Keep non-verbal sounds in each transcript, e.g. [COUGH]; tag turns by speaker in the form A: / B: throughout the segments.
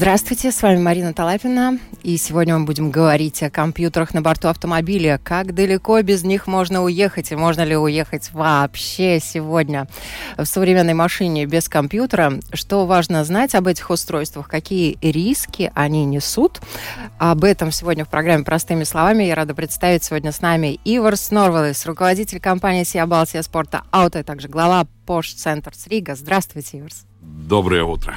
A: Здравствуйте, с вами Марина Талапина, и сегодня мы будем говорить о компьютерах на борту автомобиля. Как далеко без них можно уехать, и можно ли уехать вообще сегодня в современной машине без компьютера? Что важно знать об этих устройствах, какие риски они несут? Об этом сегодня в программе «Простыми словами» я рада представить сегодня с нами Иварс Норвелес, руководитель компании «Сия Балтия Спорта Ауто», а также глава Porsche Center Рига. Здравствуйте, Иварс.
B: Доброе утро.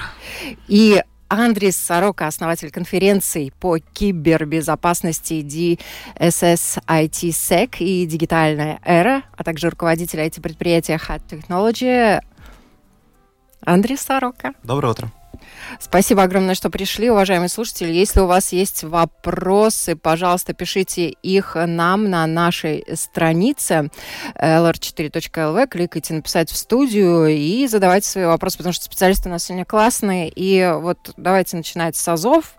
A: И Андрис Сорока, основатель конференции по кибербезопасности DSS IT Sec и дигитальная эра, а также руководитель IT-предприятия Hat Technology. Андрей Сорока.
C: Доброе утро.
A: Спасибо огромное, что пришли, уважаемые слушатели. Если у вас есть вопросы, пожалуйста, пишите их нам на нашей странице lr4.lv. Кликайте «Написать в студию» и задавайте свои вопросы, потому что специалисты у нас сегодня классные. И вот давайте начинать с азов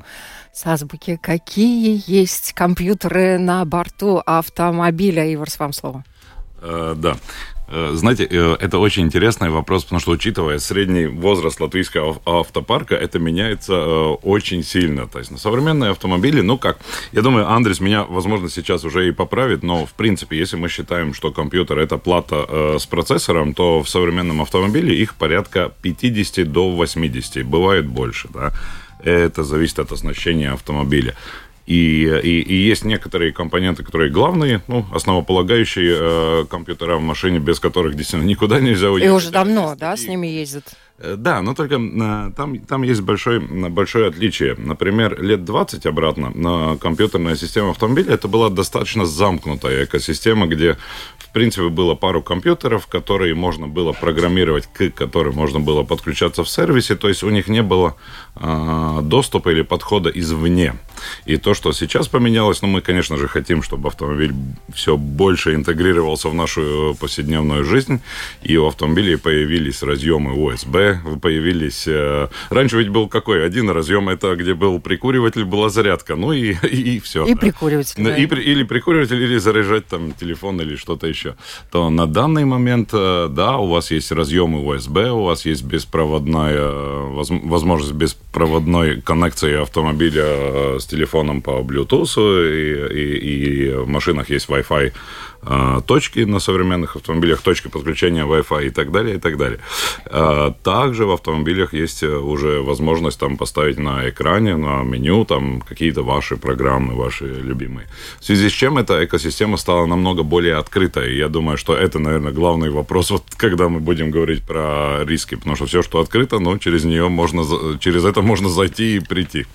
A: с азбуки. Какие есть компьютеры на борту автомобиля? Иварс, вам слово.
B: Uh, да. Э, знаете, э, это очень интересный вопрос, потому что, учитывая средний возраст латвийского автопарка, это меняется э, очень сильно. То есть на современные автомобили, ну как, я думаю, Андрес меня, возможно, сейчас уже и поправит, но, в принципе, если мы считаем, что компьютер это плата с процессором, то в современном автомобиле их порядка 50 до 80, бывает больше, да. Это зависит от оснащения автомобиля. И, и, и есть некоторые компоненты, которые главные, ну, основополагающие э, компьютера в машине, без которых действительно никуда нельзя уехать.
A: И уже давно, да, с ними ездят?
B: Э, да, но только э, там, там есть большое, большое отличие. Например, лет 20 обратно на компьютерная система автомобиля это была достаточно замкнутая экосистема, где принципе, было пару компьютеров, которые можно было программировать, к которым можно было подключаться в сервисе, то есть у них не было э, доступа или подхода извне. И то, что сейчас поменялось, ну, мы, конечно же, хотим, чтобы автомобиль все больше интегрировался в нашу повседневную жизнь, и у автомобилей появились разъемы USB, появились... Э, раньше ведь был какой? Один разъем, это где был прикуриватель, была зарядка, ну и, [LAUGHS] и, и все.
A: И прикуриватель,
B: да. И, или прикуриватель, или заряжать там телефон или что-то еще то на данный момент, э, да, у вас есть разъемы USB, у вас есть беспроводная возможность беспроводной коннекции автомобиля э, с телефоном по Bluetooth, и, и, и в машинах есть Wi-Fi точки на современных автомобилях, точки подключения Wi-Fi и так далее, и так далее. А, также в автомобилях есть э, уже возможность там поставить на экране, на меню там какие-то ваши программы, ваши любимые. В связи с чем эта экосистема стала намного более открытой. Я думаю, что это, наверное, главный вопрос, [LAUGHS] вот когда мы будем говорить про риски, потому что все, что открыто, ну, через нее можно, через это можно зайти и прийти.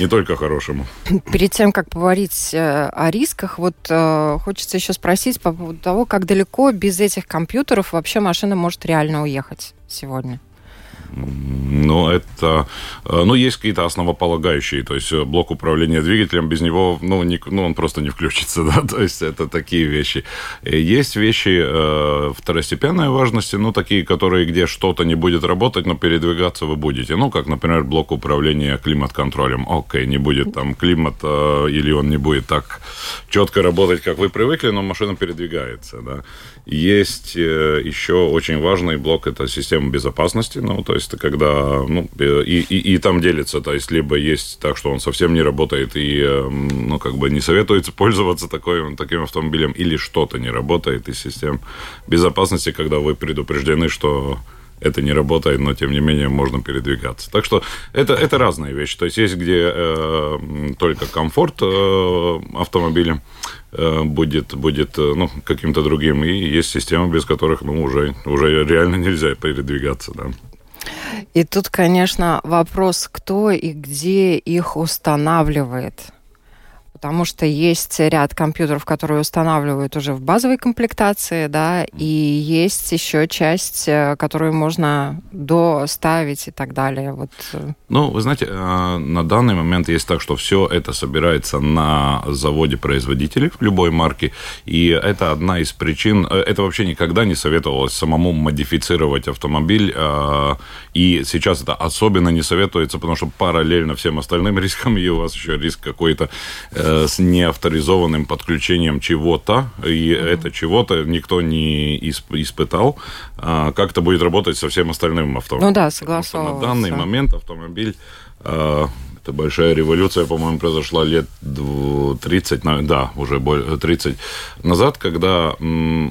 B: Не только хорошему.
A: Перед тем, как поговорить э, о рисках, вот э, хочется еще спросить, спросить по поводу того, как далеко без этих компьютеров вообще машина может реально уехать сегодня.
B: Ну, это... Э, ну, есть какие-то основополагающие. То есть, э, блок управления двигателем, без него, ну, не, ну он просто не включится, [LAUGHS] да. То есть, это такие вещи. Есть вещи э, второстепенной важности, ну, такие, которые, где что-то не будет работать, но передвигаться вы будете. Ну, как, например, блок управления климат-контролем. Окей, не будет там климат, э, или он не будет так четко работать, как вы привыкли, но машина передвигается, да. Есть э, еще очень важный блок, это система безопасности, ну, то есть когда, ну, э, и, и, и там делится, то есть либо есть так, что он совсем не работает и, э, ну, как бы не советуется [LAUGHS] пользоваться такой, таким автомобилем, или что-то не работает из систем безопасности, когда вы предупреждены, что это не работает, но тем не менее можно передвигаться. Так что это, это разные вещи. То есть есть где э, только комфорт э, автомобиля э, будет, будет э, ну, каким-то другим, и есть системы, без которых ну, уже, уже реально нельзя передвигаться. Да.
A: И тут, конечно, вопрос, кто и где их устанавливает. Потому что есть ряд компьютеров, которые устанавливают уже в базовой комплектации, да, и есть еще часть, э, которую можно доставить и так далее. Вот.
B: Э. Ну, вы знаете, э, на данный момент есть так, что все это собирается на заводе производителей любой марки, и это одна из причин, это вообще никогда не советовалось самому модифицировать автомобиль, и сейчас это особенно не советуется, потому что параллельно всем остальным [LAUGHS] рискам, и у вас еще риск какой-то с неавторизованным подключением чего-то, и mm-hmm. это чего-то никто не испытал, а как это будет работать со всем остальным автомобилем.
A: Ну да, согласен.
B: На данный момент автомобиль а, это большая революция, по-моему, произошла лет 30, да, уже 30 назад, когда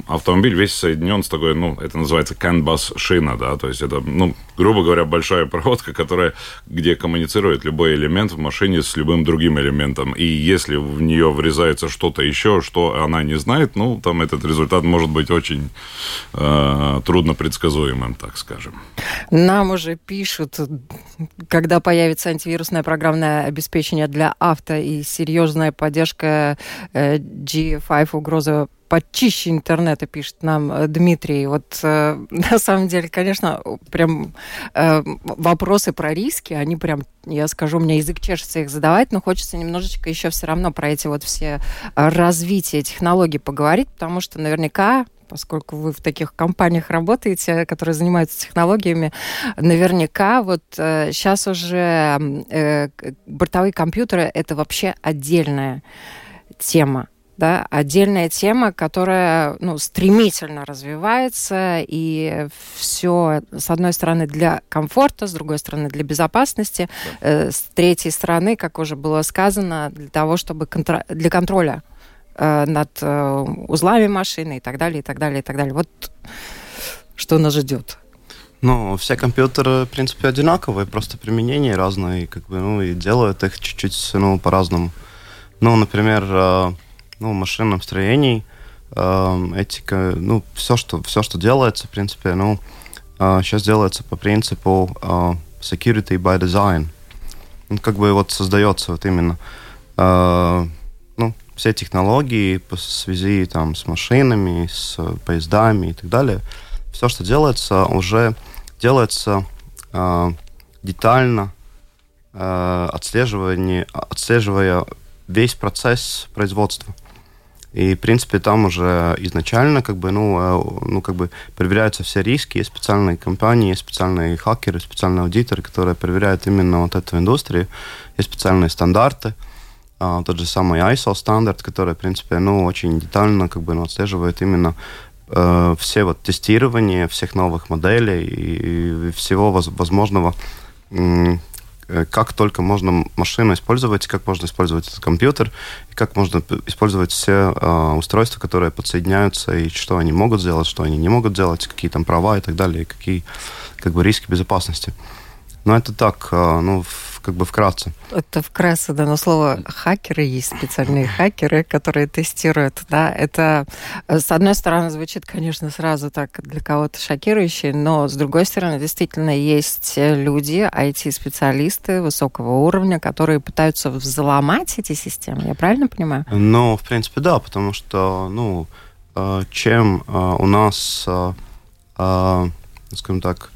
B: автомобиль весь соединен с такой, ну, это называется canvas шина, да, то есть это, ну, грубо говоря, большая проводка, которая, где коммуницирует любой элемент в машине с любым другим элементом. И если в нее врезается что-то еще, что она не знает, ну, там этот результат может быть очень э, трудно предсказуемым, так скажем.
A: Нам уже пишут, когда появится антивирусная программа, программное обеспечение для авто и серьезная поддержка э, G5 угроза почище интернета, пишет нам э, Дмитрий. Вот э, [LAUGHS] на самом деле, конечно, прям э, вопросы про риски, они прям, я скажу, у меня язык чешется их задавать, но хочется немножечко еще все равно про эти вот все э, развития технологий поговорить, потому что наверняка поскольку вы в таких компаниях работаете, которые занимаются технологиями, наверняка вот э, сейчас уже э, бортовые компьютеры это вообще отдельная тема да, отдельная тема, которая ну, стремительно развивается, и все, с одной стороны, для комфорта, с другой стороны, для безопасности, да. э, с третьей стороны, как уже было сказано, для того, чтобы контр... для контроля Э, над э, узлами машины и так далее, и так далее, и так далее. Вот что нас ждет.
C: Ну, все компьютеры, в принципе, одинаковые, просто применения разные, как бы, ну, и делают их чуть-чуть, ну, по-разному. Ну, например, э, ну, машинном строении этика, ну, все, что, все, что делается, в принципе, ну, сейчас делается по принципу security by design. Ну, как бы вот создается вот именно все технологии по связи там, с машинами, с поездами и так далее, все, что делается, уже делается э, детально, э, отслеживание, отслеживая весь процесс производства. И, в принципе, там уже изначально как бы, ну, э, ну, как бы проверяются все риски. Есть специальные компании, есть специальные хакеры, специальные аудиторы, которые проверяют именно вот эту индустрию. Есть специальные стандарты. А, тот же самый ISO стандарт, который, в принципе, ну, очень детально как бы, ну, отслеживает именно э, все вот тестирования всех новых моделей и, и всего возможного, как только можно машину использовать, как можно использовать этот компьютер, и как можно использовать все э, устройства, которые подсоединяются, и что они могут сделать, что они не могут делать, какие там права и так далее, и какие как бы риски безопасности. Но это так, э, ну, как бы вкратце.
A: Это вкратце, да, но слово хакеры есть специальные хакеры, которые тестируют, да, это э, с одной стороны звучит, конечно, сразу так для кого-то шокирующе, но с другой стороны действительно есть люди, IT-специалисты высокого уровня, которые пытаются взломать эти системы, я правильно понимаю?
C: Ну, в принципе, да, потому что, ну, э, чем у нас, скажем так,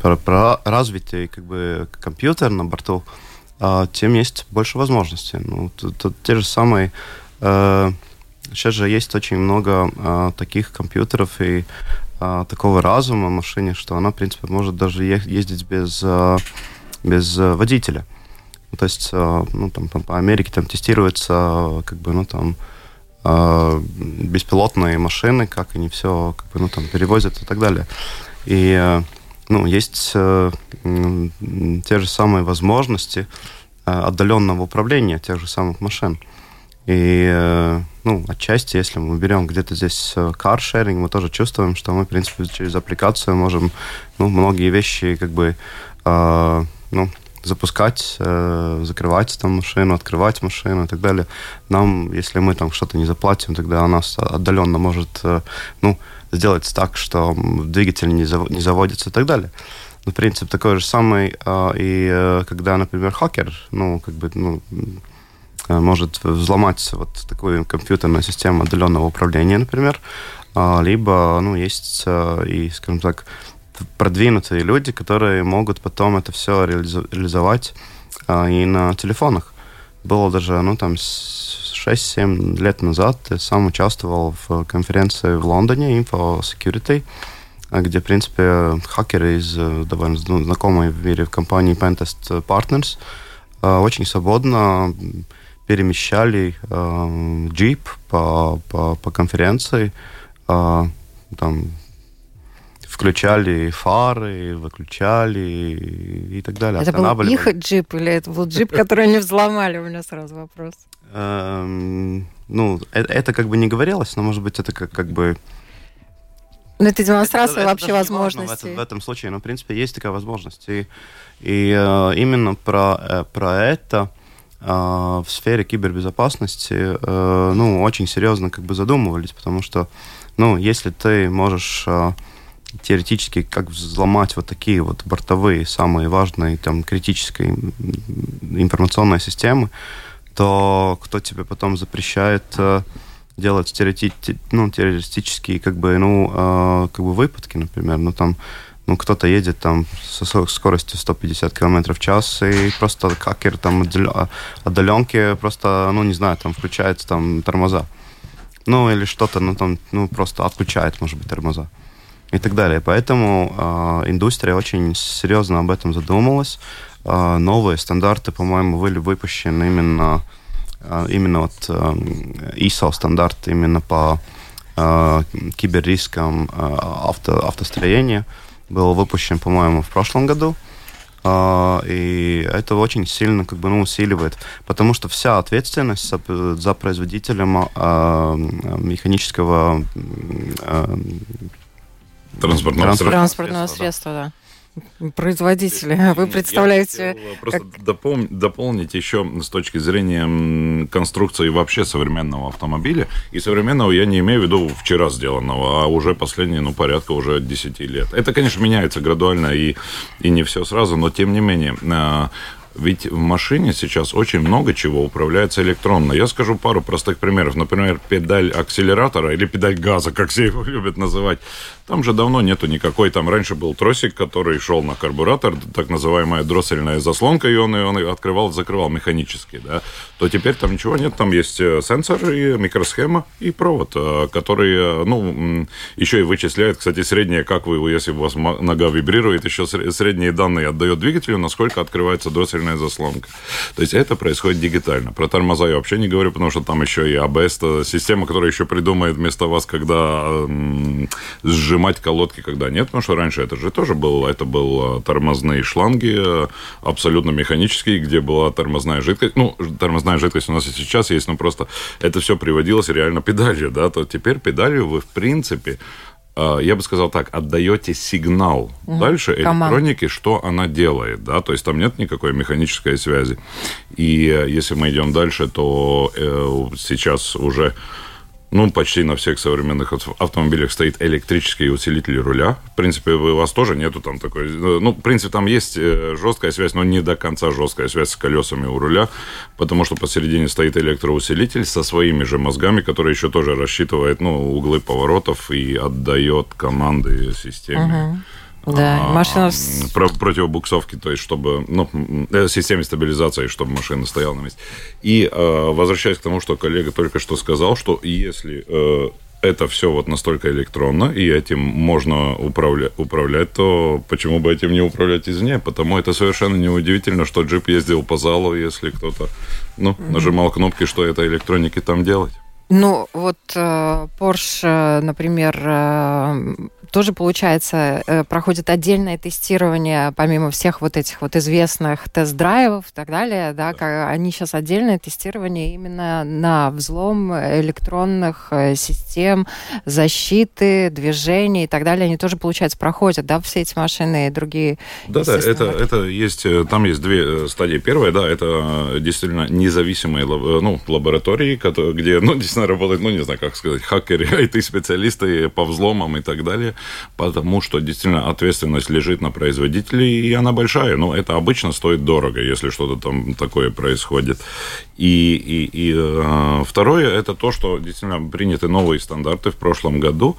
C: про, про развитый как бы компьютер на борту, а, тем есть больше возможностей. Ну, тут, тут те же самые... Э, сейчас же есть очень много э, таких компьютеров и э, такого разума в машине, что она, в принципе, может даже ездить без, э, без водителя. Ну, то есть, э, ну, там, по Америке там тестируется, как бы, ну, там, беспилотные машины, как они все, как бы, ну, там, перевозят и так далее. И э, ну, есть э, те же самые возможности э, отдаленного управления тех же самых машин. И, э, ну, отчасти, если мы берем где-то здесь каршеринг, мы тоже чувствуем, что мы, в принципе, через аппликацию можем, ну, многие вещи, как бы, ну, запускать, закрывать там машину, открывать машину и так далее. Нам, если мы там что-то не заплатим, тогда она отдаленно может, ну, сделать так, что двигатель не, зав не заводится и так далее. Ну, принцип такой же самый, а, и когда, например, хакер, ну, как бы, ну, может взломать вот такую компьютерную систему отдаленного управления, например, либо, ну, есть и, скажем так, продвинутые люди, которые могут потом это все реализовать и на телефонах. Было даже, ну, там, 6-7 лет назад я сам участвовал в конференции в Лондоне Info Security, где, в принципе, хакеры из э, довольно знакомой в мире компании Pentest Partners э, очень свободно перемещали э, джип по, по, по конференции, там включали фары, выключали и так далее.
A: Это был их джип или это был джип, который они взломали? У меня сразу вопрос.
C: Эм, ну, это, это как бы не говорилось, но, может быть, это как, бы...
A: Ну, это демонстрация это, вообще это возможностей.
C: В, этом, в этом случае, но, в принципе, есть такая возможность. И, и э, именно про, э, про это э, в сфере кибербезопасности, э, ну, очень серьезно как бы задумывались, потому что, ну, если ты можешь... Э, теоретически как взломать вот такие вот бортовые, самые важные, там, критические информационные системы, то кто тебе потом запрещает э, делать теорети ну, террористические как бы, ну, э, как бы выпадки, например, ну, там, ну, кто-то едет там со скоростью 150 км в час, и просто хакер там отдаленки просто, ну, не знаю, там включается там тормоза. Ну, или что-то, ну, там, ну, просто отключает, может быть, тормоза и так далее. Поэтому э, индустрия очень серьезно об этом задумалась. Э, новые стандарты, по-моему, были выпущены именно, э, именно вот э, ISO стандарт именно по э, киберрискам э, авто, автостроения. Был выпущен, по-моему, в прошлом году. Uh, и это очень сильно как бы, ну, усиливает, потому что вся ответственность за, за производителем uh, механического uh,
B: Транспортного,
A: Транспорт... Транспортного средства, да. Производители. Вы представляете...
B: Я просто как... допол... дополнить еще с точки зрения конструкции вообще современного автомобиля. И современного я не имею в виду вчера сделанного, а уже последние, ну, порядка уже 10 лет. Это, конечно, меняется градуально и, и не все сразу, но тем не менее а, ведь в машине сейчас очень много чего управляется электронно. Я скажу пару простых примеров. Например, педаль акселератора или педаль газа, как все его любят называть. Там же давно нету никакой. Там раньше был тросик, который шел на карбуратор, так называемая дроссельная заслонка, и он ее открывал, закрывал механически. Да? То теперь там ничего нет. Там есть э, сенсор и микросхема и провод, э, который э, ну, еще и вычисляет, кстати, среднее, как вы, если у вас нога вибрирует, еще средние данные отдает двигателю, насколько открывается дроссельная заслонка. То есть это происходит дигитально. Про тормоза я вообще не говорю, потому что там еще и ABS, система, которая еще придумает вместо вас, когда м, сжимать колодки, когда нет, потому что раньше это же тоже было, это был э, тормозные шланги, э, абсолютно механические, где была тормозная жидкость. Ну, тормозная жидкость у нас и сейчас есть, но просто это все приводилось реально педалью, да, то теперь педалью вы, в принципе, а, я бы сказал так, отдаете сигнал угу. дальше электронике, что она делает, да, то есть там нет никакой механической связи. И э, если мы идем дальше, то э, сейчас уже ну, почти на всех современных автомобилях стоит электрический усилитель руля. В принципе, у вас тоже нету там такой... Э, ну, в принципе, там есть э, жесткая связь, но не до конца жесткая связь с колесами у руля, потому что посередине стоит электроусилитель со своими же мозгами, который еще тоже рассчитывает, ну, углы поворотов и отдает команды системе. Uh-huh.
A: Да, а, машина...
B: Про противобуксовки, то есть чтобы... Ну, э, системе стабилизации, чтобы машина стояла на месте. И э, возвращаясь к тому, что коллега только что сказал, что если э, это все вот настолько электронно, и этим можно управля- управлять, то почему бы этим не управлять извне? Потому это совершенно неудивительно, что джип ездил по залу, если кто-то ну, нажимал кнопки, что это электроники там делать.
A: Ну, вот э, Porsche, например, э, тоже, получается, э, проходит отдельное тестирование, помимо всех вот этих вот известных тест-драйвов и так далее, да, как, они сейчас отдельное тестирование именно на взлом электронных э, систем защиты, движений и так далее, они тоже, получается, проходят, да, все эти машины и другие.
B: Да, да, это, это есть, э, там есть две стадии. Первая, да, это действительно независимые ну, лаборатории, где, ну, [LAUGHS] действительно работают, ну, не знаю, как сказать, хакеры, [LAUGHS] IT-специалисты по взломам и так далее. Потому что действительно ответственность лежит на производителе, и она большая. Но это обычно стоит дорого, если что-то там такое происходит. И, и, и э, второе, это то, что действительно приняты новые стандарты в прошлом году,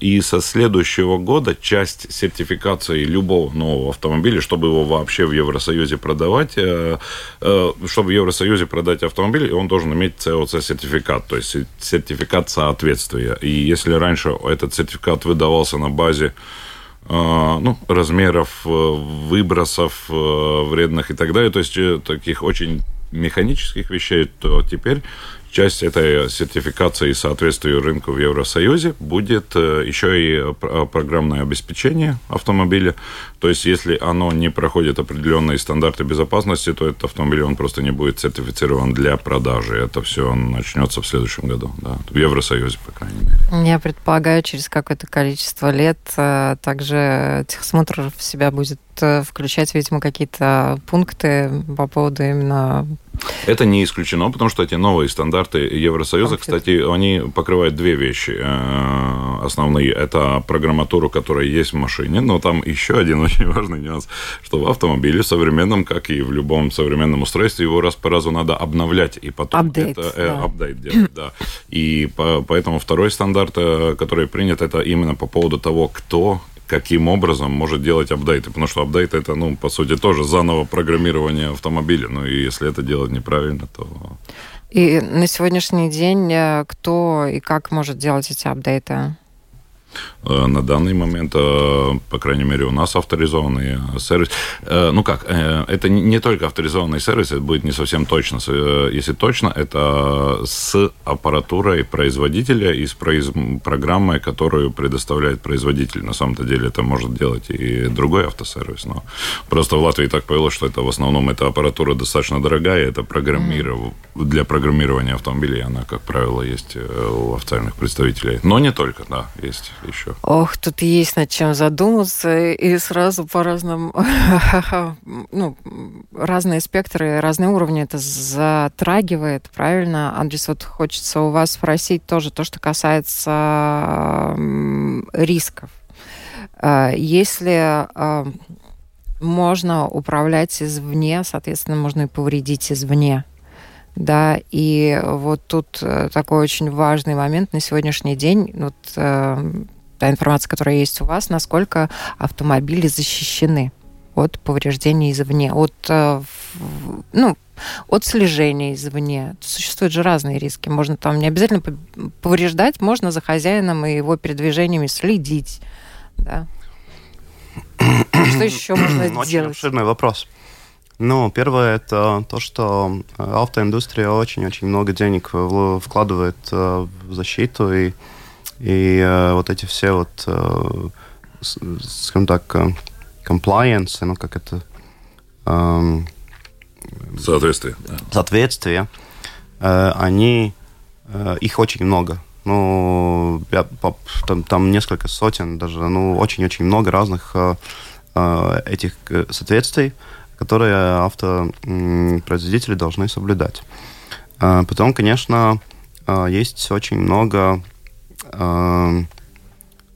B: и со следующего года часть сертификации любого нового автомобиля, чтобы его вообще в Евросоюзе продавать, э, э, чтобы в Евросоюзе продать автомобиль, он должен иметь COC-сертификат, то есть сертификат соответствия. И если раньше этот сертификат выдавался на базе э, ну, размеров выбросов вредных и так далее, то есть таких очень механических вещей, то теперь часть этой сертификации соответствию рынку в Евросоюзе будет э, еще и э, программное обеспечение автомобиля. То есть, если оно не проходит определенные стандарты безопасности, то этот автомобиль он просто не будет сертифицирован для продажи. Это все начнется в следующем году, да, в Евросоюзе, по крайней мере.
A: Я предполагаю, через какое-то количество лет э, также техосмотр в себя будет включать, видимо, какие-то пункты по поводу именно
B: это не исключено, потому что эти новые стандарты Евросоюза, кстати, они покрывают две вещи э, основные. Это программатуру, которая есть в машине, но там еще один [LAUGHS] очень важный нюанс, что в автомобиле современном, как и в любом современном устройстве, его раз по разу надо обновлять и потом
A: update,
B: это э, да. апдейт делать, да. И по, поэтому второй стандарт, э, который принят, это именно по поводу того, кто каким образом может делать апдейты. Потому что апдейт это, ну, по сути, тоже заново программирование автомобиля. Ну, и если это делать неправильно, то...
A: И на сегодняшний день э, кто и как может делать эти апдейты?
B: Э, на данный момент, э, по крайней мере, у нас авторизованный э, сервис. Ну как, это не только авторизованный сервис, это будет не совсем точно. Если точно, это с аппаратурой производителя и с программой, которую предоставляет производитель. На самом-то деле это может делать и другой автосервис. Но просто в Латвии так повелось, что это в основном эта аппаратура достаточно дорогая, это программирование, для программирования автомобилей она, как правило, есть у официальных представителей. Но не только, да, есть еще.
A: Ох, тут есть над чем задуматься, и сразу по разным, [LAUGHS] ну, разные спектры, разные уровни это затрагивает, правильно? Андрес, вот хочется у вас спросить тоже то, что касается рисков. А, если а, можно управлять извне, соответственно, можно и повредить извне. Да, и вот тут э, такой очень важный момент на сегодняшний день. Вот э, та информация, которая есть у вас, насколько автомобили защищены от повреждений извне, от, э, ну, от слежения извне. Существуют же разные риски. Можно там не обязательно повреждать, можно за хозяином и его передвижениями следить. Да. Что еще можно
C: Очень делать? Очень обширный вопрос. Ну, первое это то, что автоиндустрия очень-очень много денег вкладывает э, в защиту и и э, вот эти все вот, э, скажем так, э, compliance, ну как это...
B: Э, Соответствие.
C: Соответствие. Э, они, э, их очень много. Ну, я, там, там несколько сотен даже, ну, очень-очень много разных э, э этих соответствий, которые автопроизводители должны соблюдать. Потом, конечно, есть очень много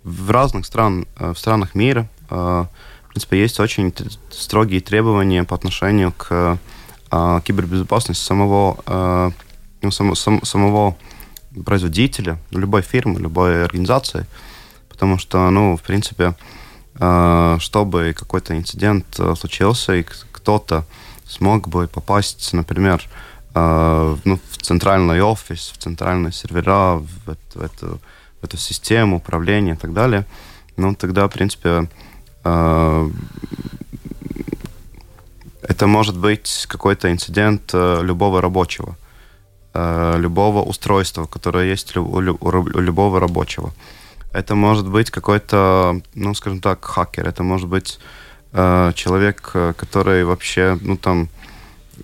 C: в разных стран, э, в странах мира, э, в принципе, есть очень строгие требования по отношению к э, кибербезопасности самого, ну, само, сам, самого производителя, любой фирмы, любой организации, потому что, ну, в принципе, чтобы какой-то инцидент случился, и кто-то смог бы попасть, например, ну, в центральный офис, в центральные сервера, в, в эту эту систему управления и так далее, ну, тогда, в принципе, э, это может быть какой-то инцидент э, любого рабочего, э, любого устройства, которое есть у, любого рабочего. Это может быть какой-то, ну, скажем так, хакер, это может быть э, человек, который вообще, ну, там, Э,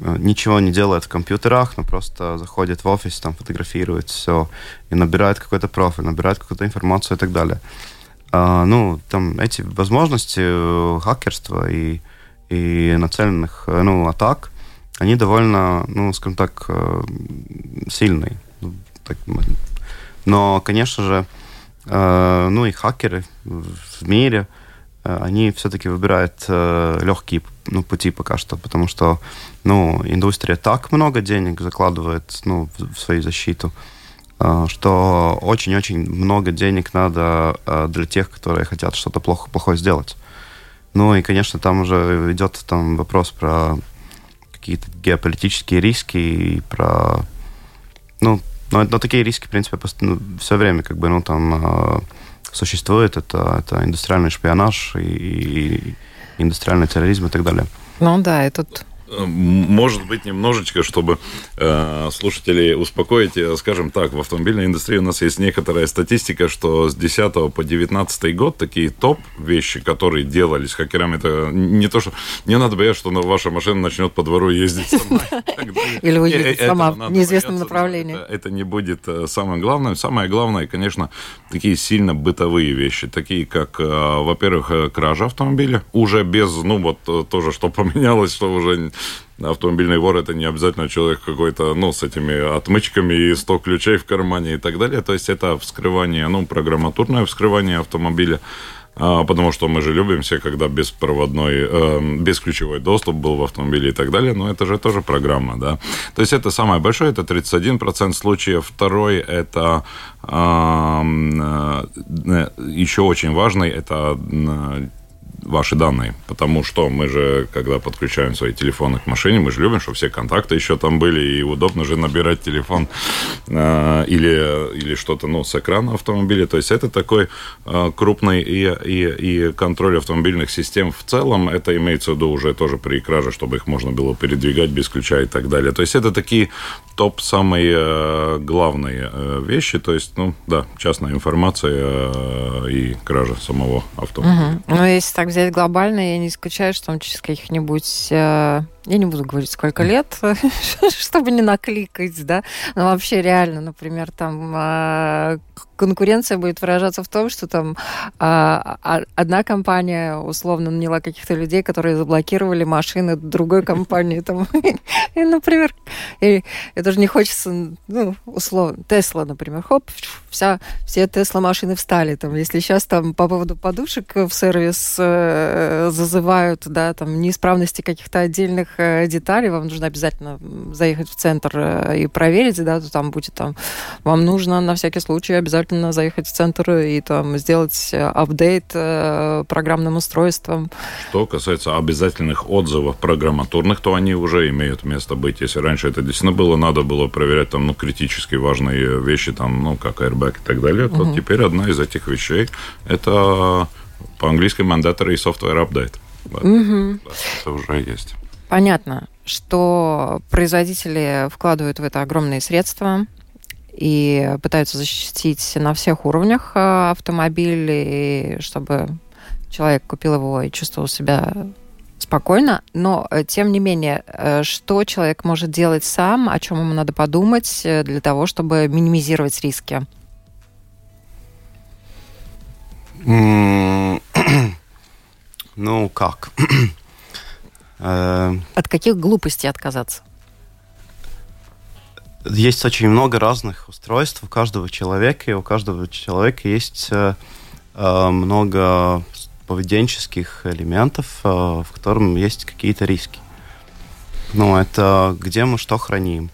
C: ничего не делает в компьютерах, но просто заходит в офис, там фотографирует все и набирает какой-то профиль, набирает какую-то информацию и так далее. А, ну, там эти возможности э, хакерства и, и нацеленных э, ну, атак, они довольно, ну, скажем так, сильные. Ну, но, конечно же, ну и хакеры в мире, они все-таки выбирают легкие ну, пути пока что, потому что ну, индустрия так много денег закладывает ну, в свою защиту, что очень-очень много денег надо для тех, которые хотят что-то плохо, плохое сделать. Ну и, конечно, там уже идет там вопрос про какие-то геополитические риски и про... Ну, но, но такие риски, в принципе, ну, все время как бы, ну, там э, существует. Это, это индустриальный шпионаж и, и индустриальный терроризм и так далее.
A: Ну да, и тут
B: может быть, немножечко, чтобы э, слушателей успокоить, скажем так, в автомобильной индустрии у нас есть некоторая статистика, что с 10 по 19 год такие топ-вещи, которые делались хакерами, это не то, что... Не надо бояться, что ваша машина начнет по двору ездить сама. [LAUGHS]
A: Или уедет сама в неизвестном направлении.
B: Это не будет э, самое главное. Самое главное, конечно, такие сильно бытовые вещи, такие как, э, во-первых, э, кража автомобиля, уже без, ну вот тоже, что [LAUGHS] поменялось, что уже автомобильный вор это не обязательно человек какой-то, ну, с этими отмычками и 100 ключей в кармане и так далее. То есть это вскрывание, ну, программатурное вскрывание автомобиля. А, потому что мы же любим все, когда беспроводной, э, бесключевой доступ был в автомобиле и так далее, но это же тоже программа, да. То есть это самое большое, это 31% случаев. Второй, это э, еще очень важный, это ваши данные. Потому что мы же, когда подключаем свои телефоны к машине, мы же любим, чтобы все контакты еще там были, и удобно же набирать телефон э, или, или что-то ну, с экрана автомобиля. То есть это такой э, крупный и, и, и контроль автомобильных систем в целом. Это имеется в виду уже тоже при краже, чтобы их можно было передвигать без ключа и так далее. То есть это такие топ самые э, главные э, вещи. То есть, ну да, частная информация э, и кража самого автомобиля.
A: Угу. Ну, если так взять глобально, я не исключаю, что там через каких-нибудь э, я не буду говорить, сколько лет, [LAUGHS] чтобы не накликать, да, но вообще реально, например, там а, конкуренция будет выражаться в том, что там а, а, одна компания условно наняла каких-то людей, которые заблокировали машины другой компании, там, [LAUGHS] и, например, и это же не хочется, ну, условно, Тесла, например, хоп, вся, все Тесла машины встали, там, если сейчас там по поводу подушек в сервис э, зазывают, да, там, неисправности каких-то отдельных Э, деталей, вам нужно обязательно заехать в центр э, и проверить, да, то там будет там, вам нужно на всякий случай обязательно заехать в центр и там сделать э, апдейт программным устройством.
B: Что касается обязательных отзывов программатурных, то они уже имеют место быть. Если раньше это действительно было, надо было проверять там, ну, критически важные вещи, там, ну, как airbag и так далее, то угу. теперь одна из этих вещей это по-английски mandatory software update. Да, угу. да, это уже есть.
A: Понятно, что производители вкладывают в это огромные средства и пытаются защитить на всех уровнях э, автомобиль, чтобы человек купил его и чувствовал себя спокойно, но э, тем не менее, э, что человек может делать сам, о чем ему надо подумать для того, чтобы минимизировать риски? [CLEARS THROAT]
C: Ну, как? [CLEARS THROAT]
A: Э, От каких глупостей отказаться?
C: Есть очень много разных устройств у каждого человека, и у каждого человека есть э, э, много поведенческих элементов, в котором есть какие-то риски. Ну, это где мы что храним,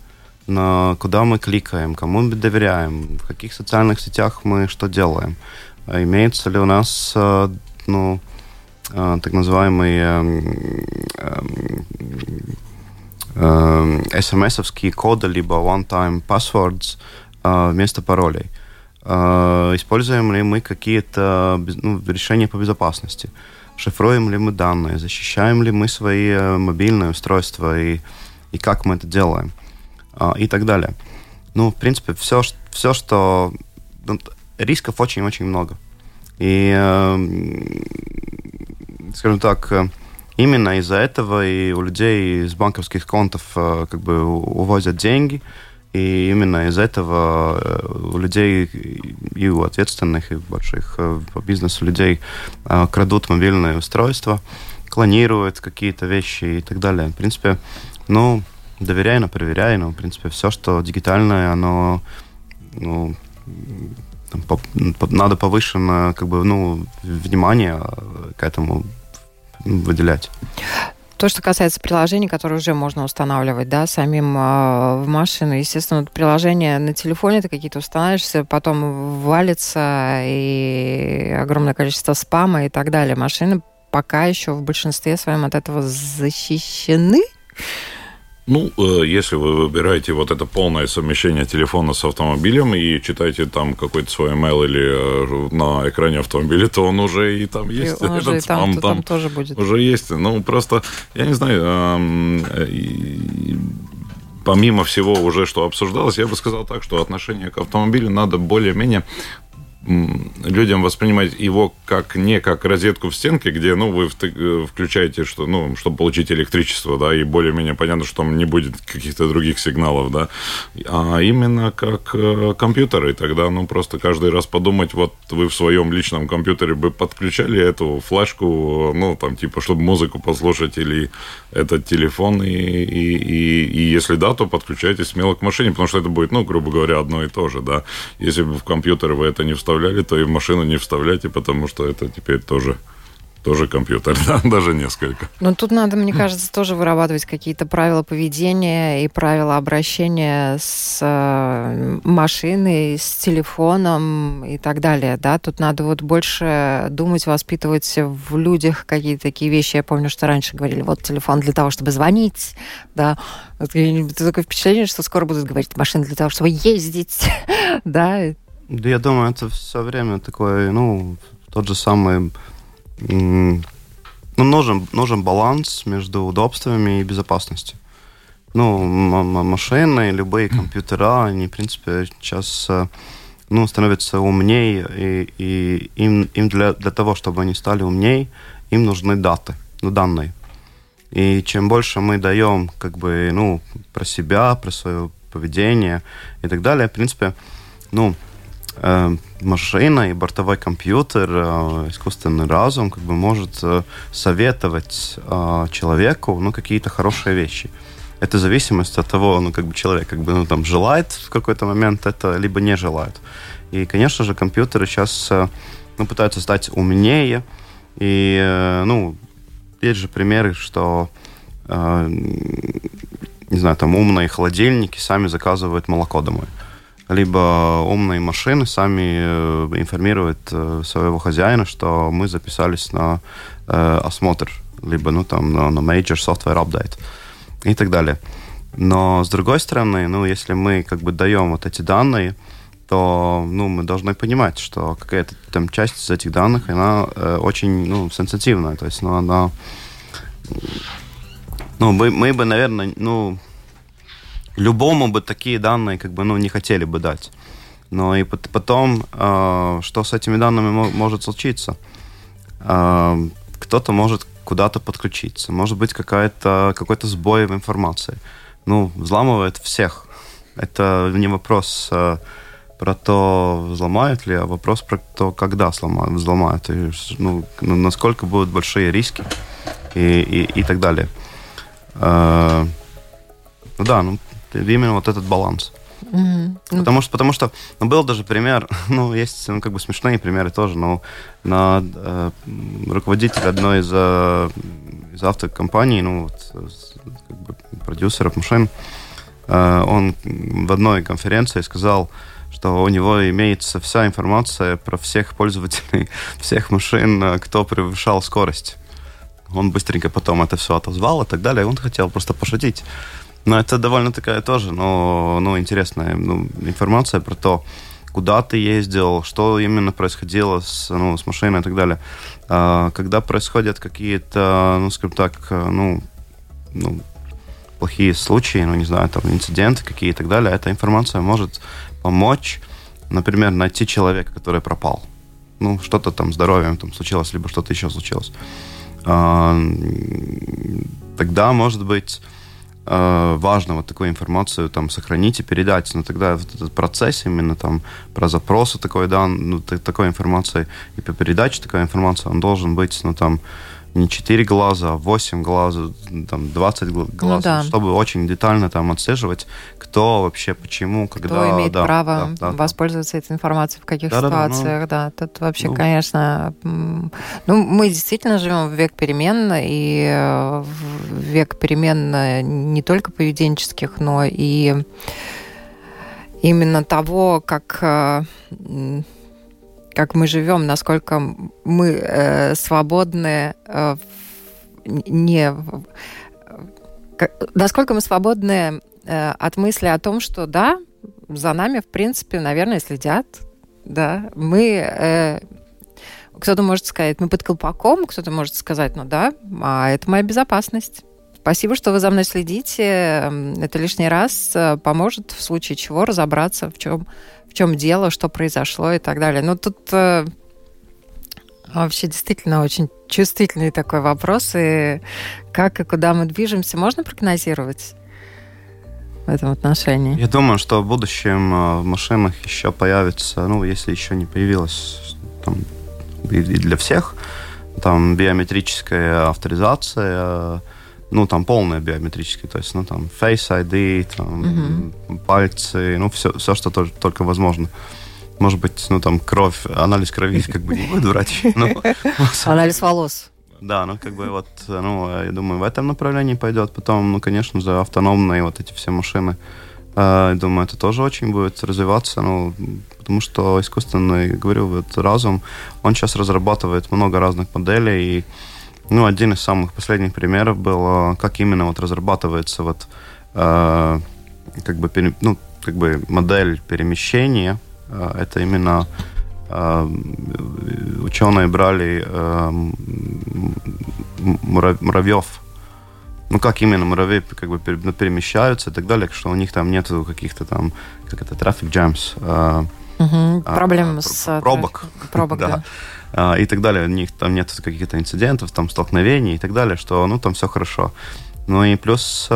C: на куда мы кликаем, кому мы доверяем, в каких социальных сетях мы что делаем. Имеется ли у нас, ну, так называемые смс-овские коды, либо one-time passwords э, вместо паролей. Э, используем ли мы какие-то ну, решения по безопасности? Шифруем ли мы данные? Защищаем ли мы свои мобильные устройства? И, и как мы это делаем? И так далее. Ну, в принципе, все, все что... Ну, рисков очень-очень много. И скажем так, э, именно из-за этого и у людей из банковских контов э, как бы увозят деньги, и именно из этого э, у людей и у ответственных, и у больших по бизнесу людей крадут мобильные устройства, клонируют какие-то вещи и так далее. В принципе, ну, доверяй, но проверяй, но, в принципе, все, что дигитальное, оно, ну, там, по, надо повышенное как бы, ну, внимание к этому выделять.
A: То, что касается приложений, которые уже можно устанавливать, да, самим э, в машину, естественно, приложение на телефоне ты какие-то устанавливаешься, потом валится и огромное количество спама и так далее. Машины пока еще в большинстве своем от этого защищены.
B: Ну, э, если вы выбираете вот это полное совмещение телефона с автомобилем и читаете там какой-то свой email или э, на экране автомобиля, то он уже и там есть.
A: И он [LAUGHS] уже и там, там, там тоже будет.
B: Уже есть. Ну, просто, я не знаю, э, помимо всего уже, что обсуждалось, я бы сказал так, что отношение к автомобилю надо более-менее людям воспринимать его как не как розетку в стенке, где, ну, вы э, включаете, что, ну, чтобы получить электричество, да, и более-менее понятно, что там не будет каких-то других сигналов, да, а именно как э, компьютеры. Тогда, ну, просто каждый раз подумать, вот вы в своем личном компьютере бы подключали эту флешку, ну, там, типа, чтобы музыку послушать или этот телефон, и, и, и, и если да, то подключайте смело к машине, потому что это будет, ну, грубо говоря, одно и то же, да. Если бы в компьютер вы это не вставляли, вставляли, то и в машину не вставляйте, потому что это теперь тоже тоже компьютер, [LAUGHS] да, даже несколько.
A: Но тут надо, мне кажется, тоже вырабатывать какие-то правила поведения и правила обращения с э, машиной, с телефоном и так далее, да. Тут надо вот больше думать, воспитывать в людях какие-то такие вещи. Я помню, что раньше говорили, вот телефон для того, чтобы звонить, да. Вот, такое впечатление, что скоро будут говорить, машина для того, чтобы ездить, [LAUGHS] да,
C: да, я думаю, это все время такой, ну, тот же самый... Ну, нужен, нужен баланс между удобствами и безопасностью. Ну, машины, любые компьютера, они, в принципе, сейчас э, ну, становятся умнее, и, и им, им для, для того, чтобы они стали умнее, им нужны даты, ну, данные. И чем больше мы даем, как бы, ну, про себя, про свое поведение и так далее, в принципе, ну, машина и бортовой компьютер, э, искусственный разум как бы может э, советовать человеку ну, какие-то хорошие вещи. Это зависимость от того, ну, как бы человек как бы, ну, там, желает в какой-то момент это, либо не желает. И, конечно же, компьютеры сейчас ну, пытаются стать умнее. И, ну, есть же примеры, что, не знаю, там умные холодильники сами заказывают молоко домой либо умные машины сами э, информируют э, своего хозяина, что мы записались на э, осмотр, либо ну, там, на, на major software update и так далее. Но с другой стороны, ну, если мы как бы даем вот эти данные, то ну, мы должны понимать, что какая-то там часть из этих данных, она э, очень ну, сенситивная. То есть ну, она... Ну, мы, мы бы, наверное, ну, любому бы такие данные как бы, ну, не хотели бы дать. Но и потом, э, что с этими данными может случиться? Э, кто-то может куда-то подключиться. Может быть, какая-то, какой-то сбой в информации. Ну, взламывает всех. Это не вопрос э, про то, взломают ли, а вопрос про то, когда сломают, взломают. И, ну, насколько будут большие риски и, и, и так далее. Э, ну да, ну, именно вот этот баланс. Mm-hmm. Потому что, потому что ну, был даже пример, [LAUGHS] ну, есть ну, как бы смешные примеры тоже, но на э, руководитель одной из, э, из автокомпаний, ну, вот, как бы, продюсеров машин, э, он в одной конференции сказал, что у него имеется вся информация про всех пользователей [LAUGHS] всех машин, э, кто превышал скорость. Он быстренько потом это все отозвал и так далее. Он хотел просто пошутить. Но это довольно такая тоже, но, ну, интересная ну, информация про то, куда ты ездил, что именно происходило с, ну, с машиной и так далее. А, когда происходят какие-то, ну, скажем так, ну, ну, плохие случаи, ну, не знаю, там, инциденты какие и так далее, эта информация может помочь, например, найти человека, который пропал. Ну, что-то там здоровьем там случилось, либо что-то еще случилось. А, тогда, может быть, важно вот такую информацию там сохранить и передать. Но тогда вот этот процесс именно там про запросы такой, да, ну, такой информации и по передаче такой информации, он должен быть, ну, там, не 4 глаза, а 8 глаз, там, 20 глаз, ну, да. чтобы очень детально там отслеживать, кто вообще, почему, когда...
A: Кто имеет да, право да, да, воспользоваться этой информацией, в каких да, ситуациях, да, ну, да. Тут вообще, ну, конечно... Ну, мы действительно живем в век перемен, и в век перемен э, не только поведенческих, но и именно того, как э, как мы живем, насколько мы э, свободны э, не как, насколько мы свободны э, от мысли о том, что да, за нами, в принципе, наверное, следят, да, мы э, кто-то может сказать, мы под колпаком, кто-то может сказать, ну да, а это моя безопасность. Спасибо, что вы за мной следите. Это лишний раз э, поможет в случае чего разобраться, в чем в чем дело, что произошло и так далее. Но тут э, вообще действительно очень чувствительный такой вопрос. И как и куда мы движемся, можно прогнозировать? в этом отношении?
C: Я думаю, что в будущем э, в машинах еще появится, ну, если еще не появилось там, и для всех, там биометрическая авторизация, ну, там полная биометрическая, то есть, ну, там, Face ID, там, угу. пальцы, ну, все, все, что тоже, только возможно. Может быть, ну, там, кровь, анализ крови, как бы не будет врач. [LAUGHS]
A: Анализ волос.
C: Да, ну, как бы вот, ну, я думаю, в этом направлении пойдет. Потом, ну, конечно же, автономные вот эти все машины. Я думаю, это тоже очень будет развиваться, ну, потому что искусственный, говорю, вот разум, он сейчас разрабатывает много разных моделей, и ну, один из самых последних примеров был, как именно вот разрабатывается вот э, как бы ну, как бы модель перемещения. Э, это именно э, ученые брали э, муравьев, ну как именно муравьи как бы перемещаются и так далее, что у них там нету каких-то там как это traffic jams. Э,
A: угу, проблем а, с
C: пробок.
A: Пробок, [LAUGHS] да. да.
C: А, и так далее. У них там нет каких-то инцидентов, там столкновений и так далее, что ну там все хорошо. Ну и плюс э,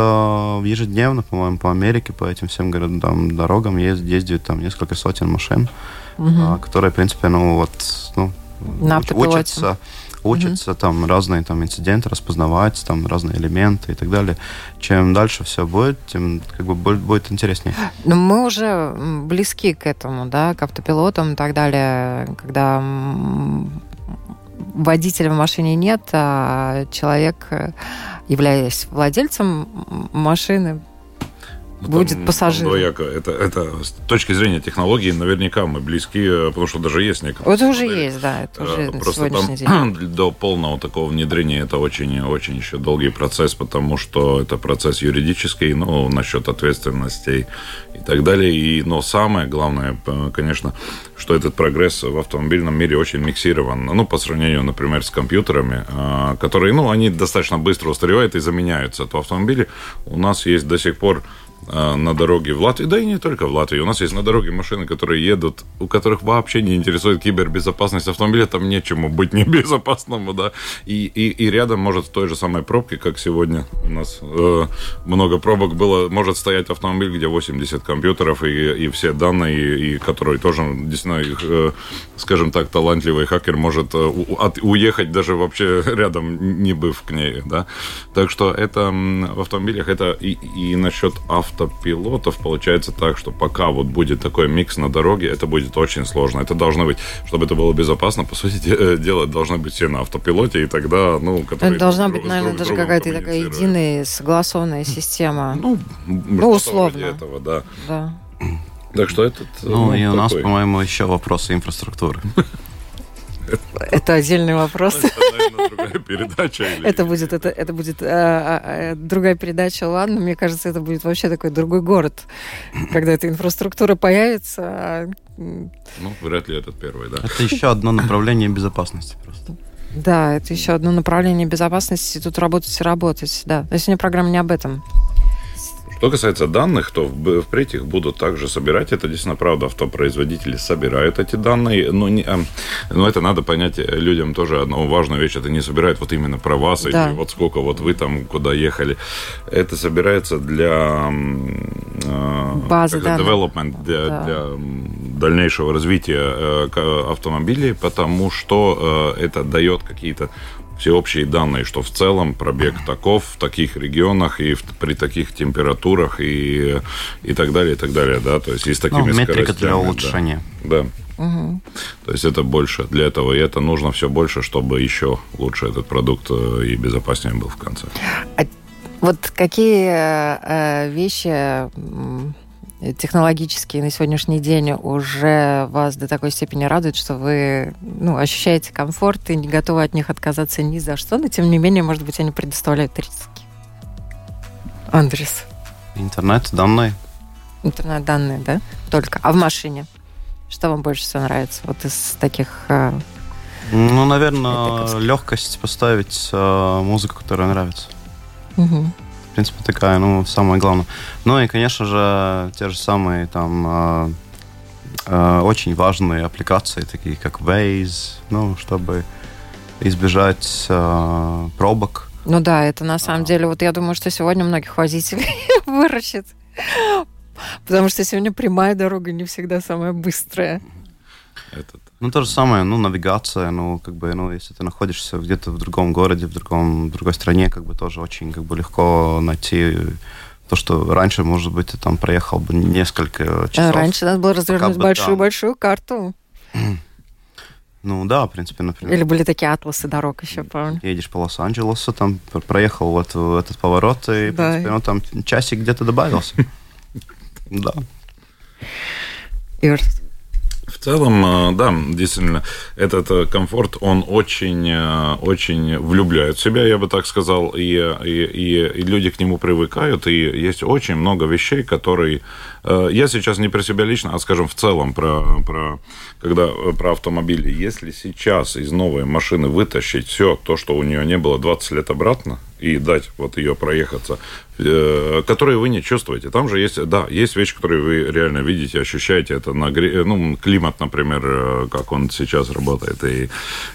C: ежедневно, по-моему, по Америке, по этим всем городам, дорогам ездят, ездят там несколько сотен машин, угу. которые, в принципе, ну вот, ну,
A: На
C: учатся, учатся угу. там разные там инциденты распознавать, там разные элементы и так далее. Чем дальше все будет, тем как бы будет интереснее.
A: Но мы уже близки к этому, да, к автопилотам и так далее, когда водителя в машине нет, а человек, являясь владельцем машины, ну, будет там, пассажир.
B: Двояко. Это, это с точки зрения технологии наверняка мы близки, э, потому что даже есть некоторые.
A: Это уже есть, да, это уже
B: uh, Просто там день. [CLEARS THROAT] до полного такого внедрения это очень-очень еще долгий процесс, потому что это процесс юридический, ну, насчет ответственностей и так далее. И, но самое главное, конечно, что этот прогресс в автомобильном мире очень миксирован. Ну, по сравнению, например, с компьютерами, э, которые, ну, они достаточно быстро устаревают и заменяются. То автомобили у нас есть до сих пор Э, на дороге в Латвии, да и не только в Латвии. У нас есть на дороге машины, которые едут, у которых вообще не интересует кибербезопасность автомобиля, там нечему быть [LAUGHS] небезопасному, да. И, и, и рядом может в той же самой пробке, как сегодня у нас э, много пробок было, может стоять автомобиль, где 80 компьютеров и, и все данные, и, и которые тоже, действительно, э, скажем так, талантливый хакер может э, у, от, уехать даже вообще [LAUGHS] рядом, не быв к ней, да. Так что это в автомобилях, это и, и насчет авто автопилотов получается так, что пока вот будет такой микс на дороге, это будет очень сложно. Это должно быть, чтобы это было безопасно, по сути [LAUGHS] дела, должны быть все на автопилоте, и тогда, ну,
A: Это должна быть, наверное, даже какая-то такая единая согласованная система. Ну, ну условно.
B: этого, да. Да. Так что этот...
C: Ну, ну и у нас, по-моему, еще вопросы инфраструктуры. [LAUGHS]
A: Это отдельный вопрос. Это,
B: наверное, другая передача.
A: Это будет, это, это будет э, другая передача. Ладно, мне кажется, это будет вообще такой другой город, когда эта инфраструктура появится. А,
B: ну, вряд ли этот первый, да.
C: Это еще одно направление безопасности просто.
A: Да, это еще одно направление безопасности. Тут работать и работать. Да. Но сегодня программа не об этом.
B: Что касается данных, то впредь их будут также собирать. Это действительно правда, автопроизводители собирают эти данные. Но, не, а, но это надо понять людям тоже одну важную вещь. Это не собирают вот именно про вас, да. или вот сколько вот вы там куда ехали. Это собирается для
A: а, базы данных.
B: development, для, да. для дальнейшего развития э, автомобилей, потому что э, это дает какие-то всеобщие данные, что в целом пробег таков в таких регионах и в, при таких температурах и, и так далее, и так далее, да, то есть и с такими
C: ну, метрика
B: для
C: улучшения.
B: Да. да. Угу. То есть это больше для этого, и это нужно все больше, чтобы еще лучше этот продукт э, и безопаснее был в конце.
A: А вот какие э, вещи технологические на сегодняшний день уже вас до такой степени радуют, что вы ну, ощущаете комфорт и не готовы от них отказаться ни за что, но тем не менее, может быть, они предоставляют риски. Андрес.
C: Интернет, данные.
A: Интернет-данные, да? Только. А в машине? Что вам больше всего нравится? Вот из таких... Э,
C: ну, наверное, легкость поставить э, музыку, которая нравится. Угу в принципе, такая, ну, самое главное. Ну и, конечно же, те же самые там э, э, очень важные аппликации, такие как Waze, ну, чтобы избежать э, пробок.
A: Ну да, это на самом а. деле, вот я думаю, что сегодня многих водителей [LAUGHS] выращит. Потому что сегодня прямая дорога не всегда самая быстрая.
C: Этот. Ну, то же самое, ну, навигация, ну, как бы, ну, если ты находишься где-то в другом городе, в, другом, в другой стране, как бы тоже очень, как бы, легко найти то, что раньше, может быть, ты там проехал бы несколько часов.
A: Раньше надо было развернуть большую-большую карту. [CLEARS THROAT]
C: Ну да, в принципе, например.
A: Или были такие атласы дорог еще, помню.
C: Едешь по Лос-Анджелесу, там проехал вот этот поворот, и, да. в принципе, ну, там часик где-то добавился. [LAUGHS] Да.
B: В целом, э, да, действительно, этот э, комфорт, он очень, э, очень влюбляет себя, я бы так сказал, и, и, и люди к нему привыкают, и есть очень много вещей, которые... Я сейчас не про себя лично, а, скажем, в целом про, про, когда, про автомобили. Если сейчас из новой машины вытащить все то, что у нее не было 20 лет обратно, и дать вот ее проехаться, э, которые вы не чувствуете. Там же есть, да, есть вещи, которые вы реально видите, ощущаете. Это нагре... ну, климат, например, э, как он сейчас работает, и,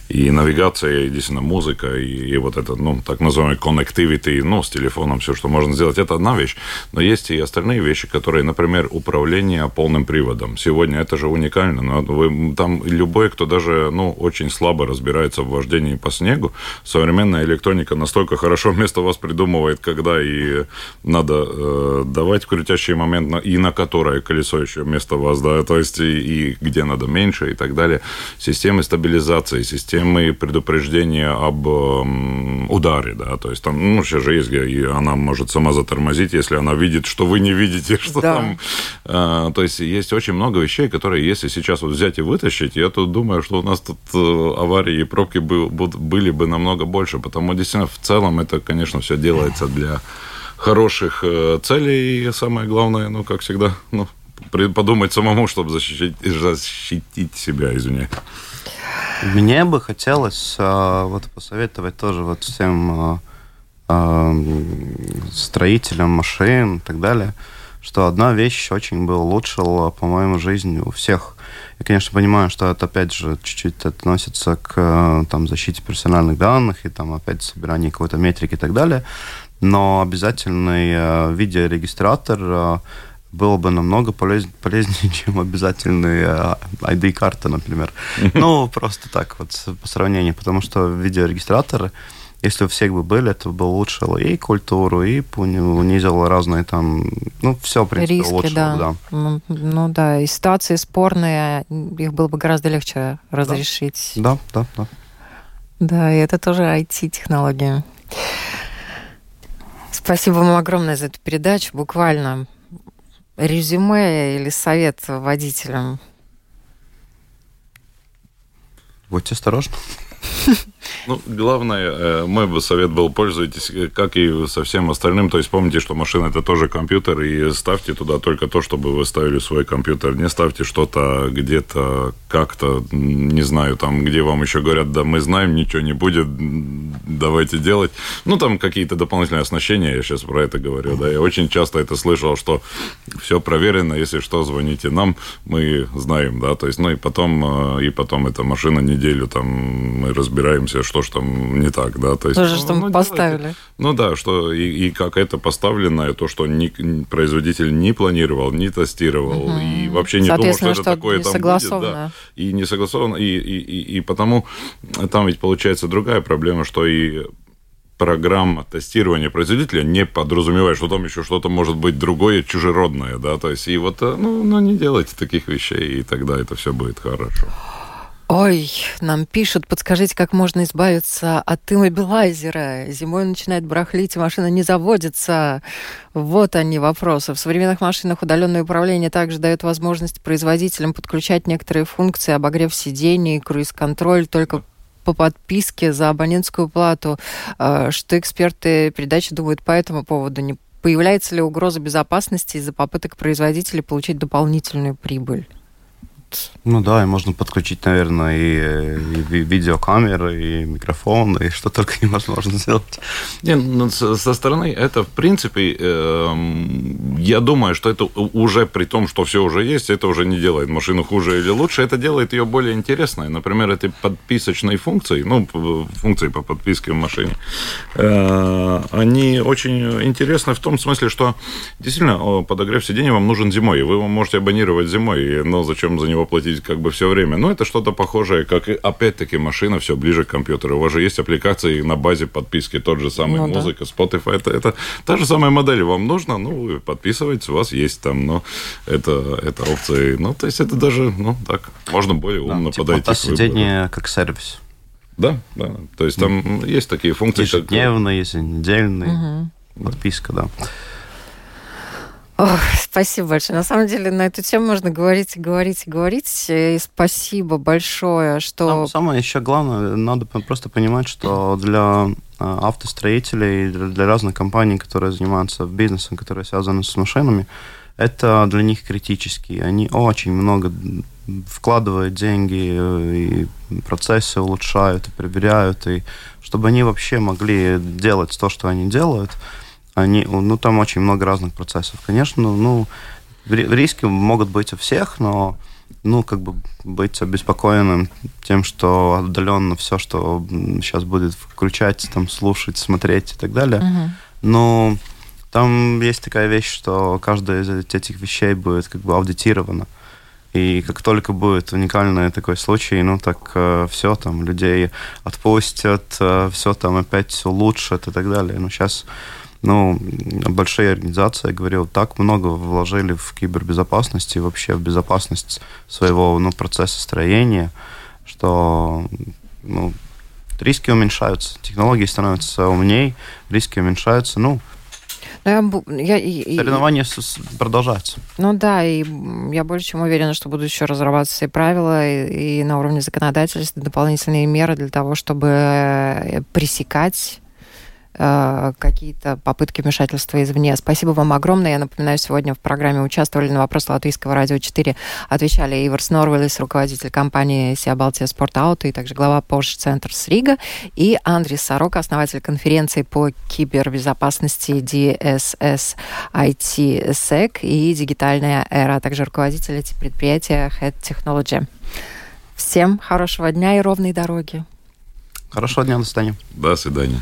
B: и навигация, и действительно музыка, и, и вот это, ну, так называемый connectivity, ну, с телефоном, все, что можно сделать, это одна вещь. Но есть и остальные вещи, которые, например, управление полным приводом. Сегодня это же уникально. Но вы, там любой, кто даже, ну, очень слабо разбирается в вождении по снегу, современная электроника настолько хорошо вместо вас придумывает, когда и надо э, давать крутящий момент, на, и на которое колесо еще вместо вас, да, то есть и, и где надо меньше и так далее. Системы стабилизации, системы предупреждения об э, ударе, да, то есть там, ну, сейчас же есть, и она может сама затормозить, если она видит, что вы не видите, [LAUGHS] что да. там. Э, то есть есть очень много вещей, которые, если сейчас вот взять и вытащить, я тут думаю, что у нас тут э, аварии и пробки бы, были бы намного больше, потому действительно в целом это конечно, все делается для хороших э, целей. И самое главное, ну, как всегда, ну, подумать самому, чтобы защитить, защитить себя, извини.
C: Мне бы хотелось а, вот посоветовать тоже вот всем а, а, строителям машин и так далее, что одна вещь очень бы улучшила, по-моему, жизнь у всех. Я, конечно, понимаю, что это, опять же, чуть-чуть относится к э, там, защите персональных данных и, там, опять, собиранию какой-то метрики и так далее, но обязательный э, видеорегистратор э, было бы намного полез, полезнее, [LAUGHS] чем обязательные э, ID-карта, например. [LAUGHS] Ну, просто так вот по сравнению, потому что видеорегистраторы если у всех бы были, это бы улучшило и культуру, и унизило разные там, ну, все, в принципе,
A: Риски, улучшило, да. да. Ну, ну да, и ситуации спорные, их было бы гораздо легче разрешить.
C: Да, да, да.
A: Да, и это тоже IT-технология. Спасибо вам огромное за эту передачу. Буквально резюме или совет водителям?
C: Будьте осторожны. [LAUGHS]
B: Ну, главное, э, мой бы совет был, пользуйтесь, э, как и со всем остальным. То есть помните, что машина это тоже компьютер, и ставьте туда только то, чтобы вы ставили свой компьютер. Не ставьте что-то где-то как-то, не знаю, там, где вам еще говорят, да мы знаем, ничего не будет. давайте делать. Ну, там какие-то дополнительные оснащения, я сейчас про это говорю, да, я очень часто это слышал, что все проверено, если что, звоните нам, мы знаем, да, то есть, ну, и потом, э, и потом эта машина неделю там мы разбираемся, что ж там не так, да, то есть...
A: Что мы
B: ну,
A: поставили.
B: Делайте. Ну, да, что и, и как это поставлено, то, что ни, производитель не планировал, не тестировал, угу. и вообще не думал, что это такое там будет, да, и не согласовано, и, и, и, и потому там ведь получается другая проблема, что и программа тестирования производителя не подразумевает, что там еще что-то может быть другое, чужеродное, да, то есть и вот, э, ну, ну не делайте таких вещей, и тогда это все будет хорошо.
A: Ой, нам пишут, подскажите, как можно избавиться от иммобилайзера. Зимой начинает барахлить, и машина не заводится. Вот они вопросы. В современных машинах удаленное управление также дает возможность производителям подключать некоторые функции, обогрев сидений, круиз-контроль только по подписке за абонентскую плату. А, что эксперты передачи думают по этому поводу? Не появляется ли угроза безопасности из-за попыток производителей получить дополнительную прибыль?
C: Ну да, и можно подключить, наверное, и, и видеокамеры, и микрофон, и что только [LAUGHS] невозможно сделать.
B: Не, ну, со стороны это, в принципе, э, я думаю, что это уже при том, что все уже есть, это уже не делает машину хуже или лучше, это делает ее более интересной. Например, этой подписочной функции, ну, функции по подписке в машине, э, они очень интересны в том смысле, что действительно подогрев сидения вам нужен зимой, и вы его можете абонировать зимой, но зачем за него платить ездить как бы все время. Но это что-то похожее, как опять-таки машина все ближе к компьютеру. У вас же есть аппликации на базе подписки, тот же самый ну, музыка, да. Spotify. Это, это та же самая модель вам нужно, ну, вы подписываетесь, у вас есть там, но это, это опции. Ну, то есть это даже, ну, так, можно более умно да, типа подойти
C: к сидение как сервис.
B: Да, да. То есть там mm. есть такие функции,
C: Ежедневно, как... еженедельный. Угу. Подписка, да.
A: Ох, спасибо большое. На самом деле на эту тему можно говорить и говорить и говорить. И спасибо большое, что...
C: Там самое еще главное, надо просто понимать, что для а, автостроителей, для разных компаний, которые занимаются бизнесом, которые связаны с машинами, это для них критически. Они очень много вкладывают деньги э, и процессы улучшают и проверяют, и чтобы они вообще могли делать то, что они делают – они, ну, там очень много разных процессов. Конечно, ну, риски могут быть у всех, но ну, как бы быть обеспокоенным тем, что отдаленно все, что сейчас будет включать, там, слушать, смотреть и так далее. Uh-huh. Но там есть такая вещь, что каждая из этих вещей будет как бы аудитирована. И как только будет уникальный такой случай, ну так э, все там людей отпустят, э, все там опять улучшат и так далее. Но сейчас ну, большие организации, я говорил, так много вложили в кибербезопасность и вообще в безопасность своего ну, процесса строения, что ну, риски уменьшаются, технологии становятся умнее, риски уменьшаются, ну,
A: ну, я,
C: я, Соревнования и, продолжаются.
A: Ну да, и я больше чем уверена, что будут еще разрабатываться и правила, и, и на уровне законодательства дополнительные меры для того, чтобы э, пресекать какие-то попытки вмешательства извне. Спасибо вам огромное. Я напоминаю, сегодня в программе участвовали на вопрос Латвийского радио 4. Отвечали Иверс Норвелис, руководитель компании Сия Балтия Спорт Ауто и также глава Porsche Центр с Рига. И Андрей Сорок, основатель конференции по кибербезопасности DSS IT SEC и дигитальная эра, а также руководитель предприятия Head Technology. Всем хорошего дня и ровной дороги.
C: Хорошего дня, до свидания.
B: До свидания.